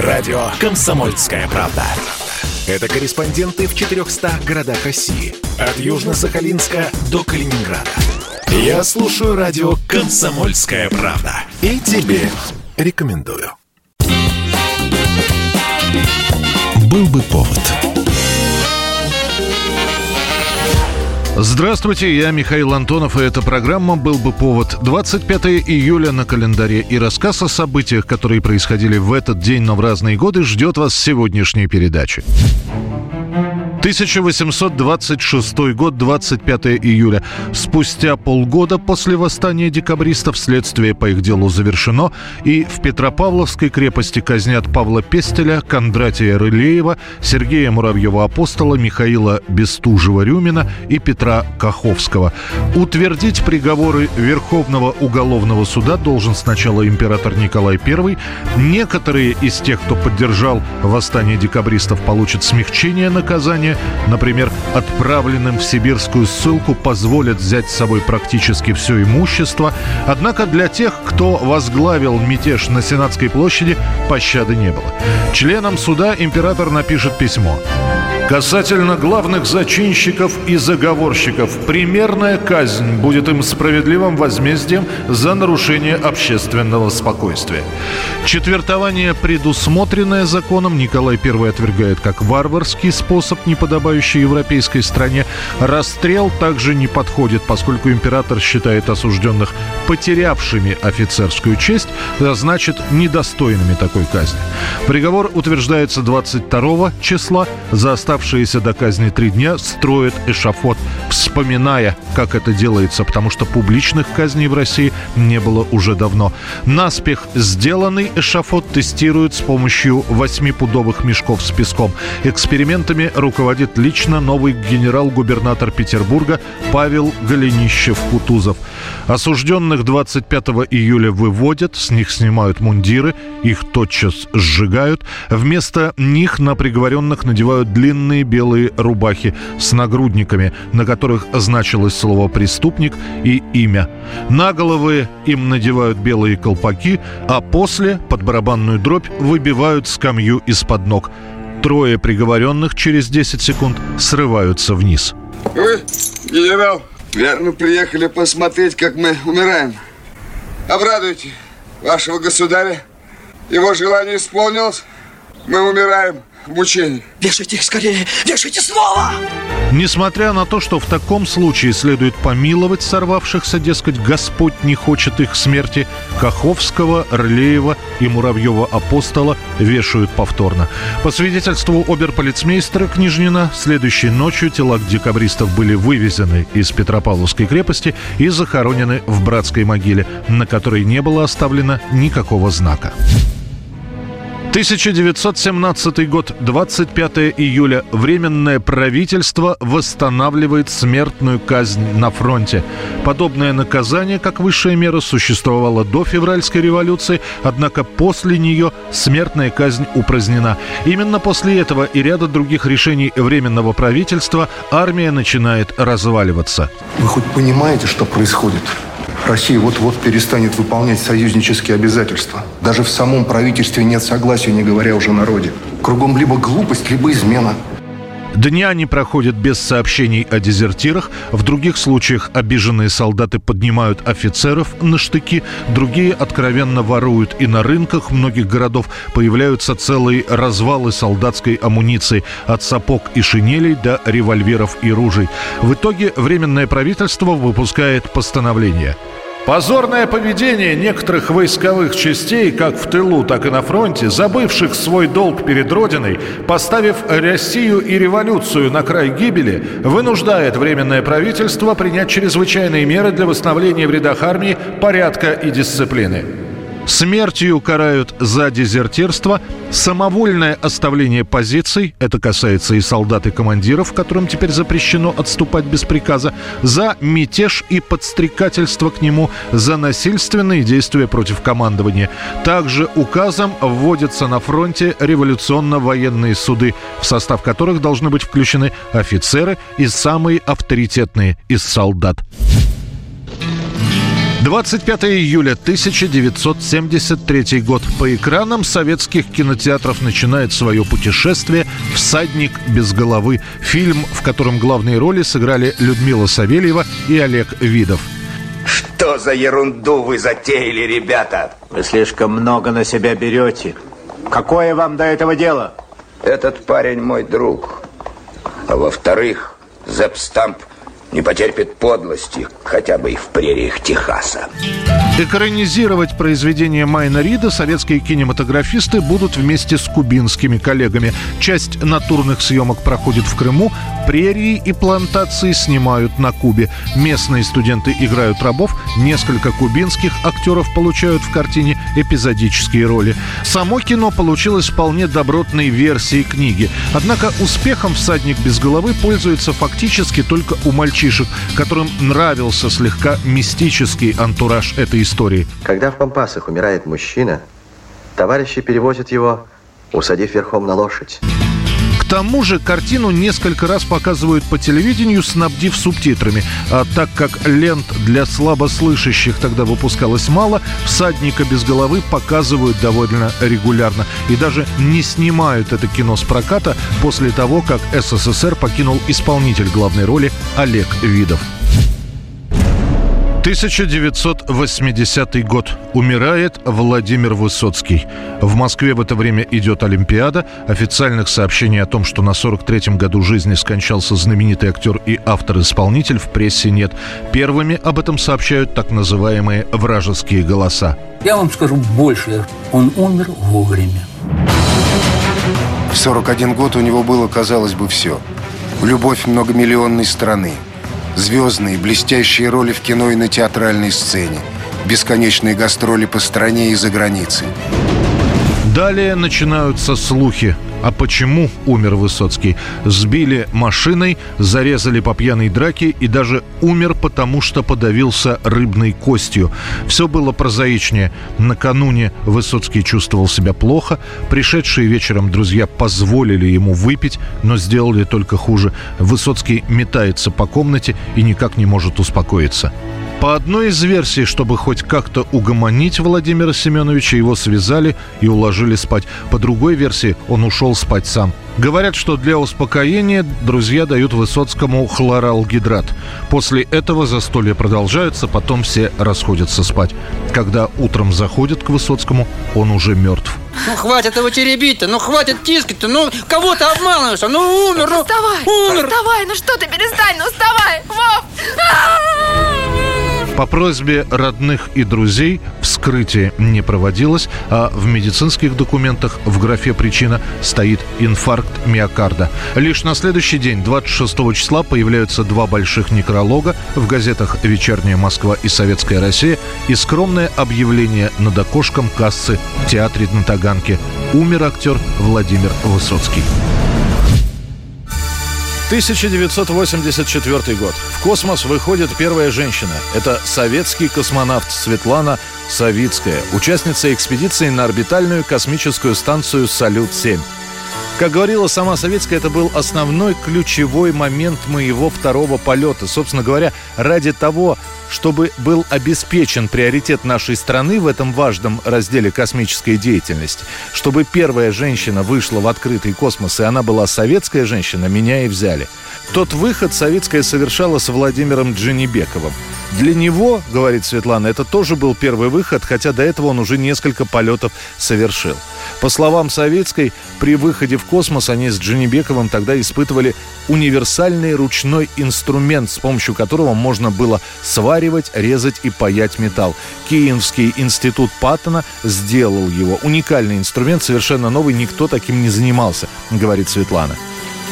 Радио «Комсомольская правда». Это корреспонденты в 400 городах России. От Южно-Сахалинска до Калининграда. Я слушаю радио «Комсомольская правда». И тебе рекомендую. Был бы повод. Здравствуйте, я Михаил Антонов, и эта программа «Был бы повод». 25 июля на календаре и рассказ о событиях, которые происходили в этот день, но в разные годы, ждет вас сегодняшней передачи. 1826 год, 25 июля. Спустя полгода после восстания декабристов следствие по их делу завершено, и в Петропавловской крепости казнят Павла Пестеля, Кондратия Рылеева, Сергея Муравьева-Апостола, Михаила Бестужева-Рюмина и Петра Каховского. Утвердить приговоры Верховного уголовного суда должен сначала император Николай I. Некоторые из тех, кто поддержал восстание декабристов, получат смягчение наказания, Казани, например, отправленным в сибирскую ссылку позволят взять с собой практически все имущество. Однако для тех, кто возглавил мятеж на Сенатской площади, пощады не было. Членам суда император напишет письмо. Касательно главных зачинщиков и заговорщиков, примерная казнь будет им справедливым возмездием за нарушение общественного спокойствия. Четвертование, предусмотренное законом, Николай I отвергает как варварский способ, не подобающий европейской стране. Расстрел также не подходит, поскольку император считает осужденных потерявшими офицерскую честь, а значит, недостойными такой казни. Приговор утверждается 22 числа за оставшиеся оставшиеся до казни три дня строят эшафот, вспоминая, как это делается, потому что публичных казней в России не было уже давно. Наспех сделанный эшафот тестируют с помощью восьмипудовых мешков с песком. Экспериментами руководит лично новый генерал-губернатор Петербурга Павел Голенищев-Кутузов. Осужденных 25 июля выводят, с них снимают мундиры, их тотчас сжигают. Вместо них на приговоренных надевают длинные длинные белые рубахи с нагрудниками, на которых значилось слово «преступник» и имя. На головы им надевают белые колпаки, а после, под барабанную дробь, выбивают скамью из-под ног. Трое приговоренных через 10 секунд срываются вниз. Вы, генерал, верно приехали посмотреть, как мы умираем. Обрадуйте вашего государя. Его желание исполнилось. Мы умираем в. Вешайте их скорее! Вешайте снова! Несмотря на то, что в таком случае следует помиловать сорвавшихся, дескать, Господь не хочет их смерти, Каховского, Рылеева и Муравьева-Апостола вешают повторно. По свидетельству оберполицмейстера Книжнина, следующей ночью тела декабристов были вывезены из Петропавловской крепости и захоронены в братской могиле, на которой не было оставлено никакого знака. 1917 год, 25 июля. Временное правительство восстанавливает смертную казнь на фронте. Подобное наказание, как высшая мера, существовало до февральской революции, однако после нее смертная казнь упразднена. Именно после этого и ряда других решений Временного правительства армия начинает разваливаться. Вы хоть понимаете, что происходит? Россия вот-вот перестанет выполнять союзнические обязательства. Даже в самом правительстве нет согласия, не говоря уже о народе. Кругом либо глупость, либо измена. Дня не проходят без сообщений о дезертирах. В других случаях обиженные солдаты поднимают офицеров на штыки, другие откровенно воруют. И на рынках многих городов появляются целые развалы солдатской амуниции от сапог и шинелей до револьверов и ружей. В итоге Временное правительство выпускает постановление – Позорное поведение некоторых войсковых частей, как в тылу, так и на фронте, забывших свой долг перед Родиной, поставив Россию и революцию на край гибели, вынуждает Временное правительство принять чрезвычайные меры для восстановления в рядах армии порядка и дисциплины. Смертью карают за дезертирство, самовольное оставление позиций, это касается и солдат и командиров, которым теперь запрещено отступать без приказа, за мятеж и подстрекательство к нему, за насильственные действия против командования. Также указом вводятся на фронте революционно-военные суды, в состав которых должны быть включены офицеры и самые авторитетные из солдат. 25 июля 1973 год. По экранам советских кинотеатров начинает свое путешествие «Всадник без головы». Фильм, в котором главные роли сыграли Людмила Савельева и Олег Видов. Что за ерунду вы затеяли, ребята? Вы слишком много на себя берете. Какое вам до этого дело? Этот парень мой друг. А во-вторых, Зепстамп не потерпит подлости, хотя бы и в прериях Техаса. Экранизировать произведение Майна Рида советские кинематографисты будут вместе с кубинскими коллегами. Часть натурных съемок проходит в Крыму, прерии и плантации снимают на Кубе. Местные студенты играют рабов, несколько кубинских актеров получают в картине эпизодические роли. Само кино получилось вполне добротной версией книги. Однако успехом «Всадник без головы» пользуется фактически только у мальчишек, которым нравился слегка мистический антураж этой истории. Когда в Пампасах умирает мужчина, товарищи перевозят его, усадив верхом на лошадь. К тому же картину несколько раз показывают по телевидению, снабдив субтитрами. А так как лент для слабослышащих тогда выпускалось мало, «Всадника без головы» показывают довольно регулярно. И даже не снимают это кино с проката после того, как СССР покинул исполнитель главной роли Олег Видов. 1980 год. Умирает Владимир Высоцкий. В Москве в это время идет Олимпиада. Официальных сообщений о том, что на 43-м году жизни скончался знаменитый актер и автор-исполнитель, в прессе нет. Первыми об этом сообщают так называемые вражеские голоса. Я вам скажу больше. Он умер вовремя. В 41 год у него было, казалось бы, все. Любовь многомиллионной страны – Звездные, блестящие роли в кино и на театральной сцене. Бесконечные гастроли по стране и за границей. Далее начинаются слухи. А почему умер Высоцкий? Сбили машиной, зарезали по пьяной драке и даже умер, потому что подавился рыбной костью. Все было прозаичнее. Накануне Высоцкий чувствовал себя плохо. Пришедшие вечером друзья позволили ему выпить, но сделали только хуже. Высоцкий метается по комнате и никак не может успокоиться. По одной из версий, чтобы хоть как-то угомонить Владимира Семеновича, его связали и уложили спать. По другой версии, он ушел спать сам. Говорят, что для успокоения друзья дают Высоцкому хлоралгидрат. После этого застолье продолжается, потом все расходятся спать. Когда утром заходят к Высоцкому, он уже мертв. Ну хватит его теребить-то, ну хватит тискать-то, ну кого ты обманываешь? Ну умер, ну Вставай, умер. вставай, ну что ты, перестань, ну вставай, Вов! По просьбе родных и друзей вскрытие не проводилось, а в медицинских документах в графе «Причина» стоит инфаркт миокарда. Лишь на следующий день, 26 числа, появляются два больших некролога в газетах «Вечерняя Москва» и «Советская Россия» и скромное объявление над окошком кассы в театре на Таганке. Умер актер Владимир Высоцкий. 1984 год. В космос выходит первая женщина. Это советский космонавт Светлана Савицкая, участница экспедиции на орбитальную космическую станцию «Салют-7». Как говорила сама Советская, это был основной ключевой момент моего второго полета. Собственно говоря, ради того, чтобы был обеспечен приоритет нашей страны в этом важном разделе космической деятельности, чтобы первая женщина вышла в открытый космос, и она была советская женщина, меня и взяли. Тот выход Советская совершала с Владимиром Дженебековым. Для него, говорит Светлана, это тоже был первый выход, хотя до этого он уже несколько полетов совершил. По словам Советской, при выходе в космос они с Дженебековым тогда испытывали универсальный ручной инструмент, с помощью которого можно было сваривать, резать и паять металл. Киевский институт Паттона сделал его. Уникальный инструмент, совершенно новый, никто таким не занимался, говорит Светлана.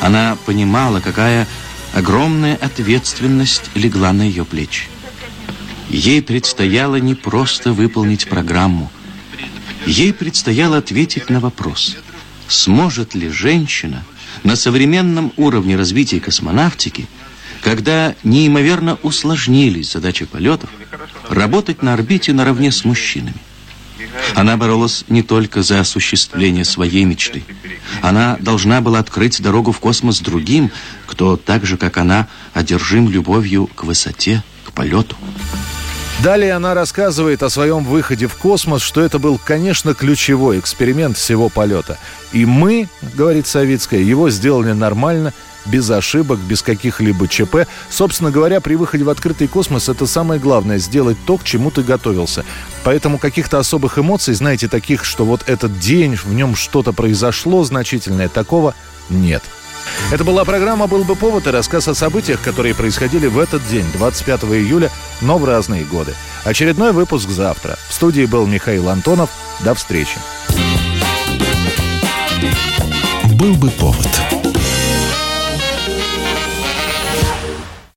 Она понимала, какая огромная ответственность легла на ее плечи. Ей предстояло не просто выполнить программу. Ей предстояло ответить на вопрос, сможет ли женщина на современном уровне развития космонавтики, когда неимоверно усложнились задачи полетов, работать на орбите наравне с мужчинами. Она боролась не только за осуществление своей мечты. Она должна была открыть дорогу в космос другим, кто так же, как она, одержим любовью к высоте, к полету. Далее она рассказывает о своем выходе в космос, что это был, конечно, ключевой эксперимент всего полета. И мы, говорит Савицкая, его сделали нормально, без ошибок, без каких-либо ЧП. Собственно говоря, при выходе в открытый космос это самое главное – сделать то, к чему ты готовился. Поэтому каких-то особых эмоций, знаете, таких, что вот этот день, в нем что-то произошло значительное, такого нет. Это была программа «Был бы повод» и рассказ о событиях, которые происходили в этот день, 25 июля, но в разные годы. Очередной выпуск завтра. В студии был Михаил Антонов. До встречи. «Был бы повод»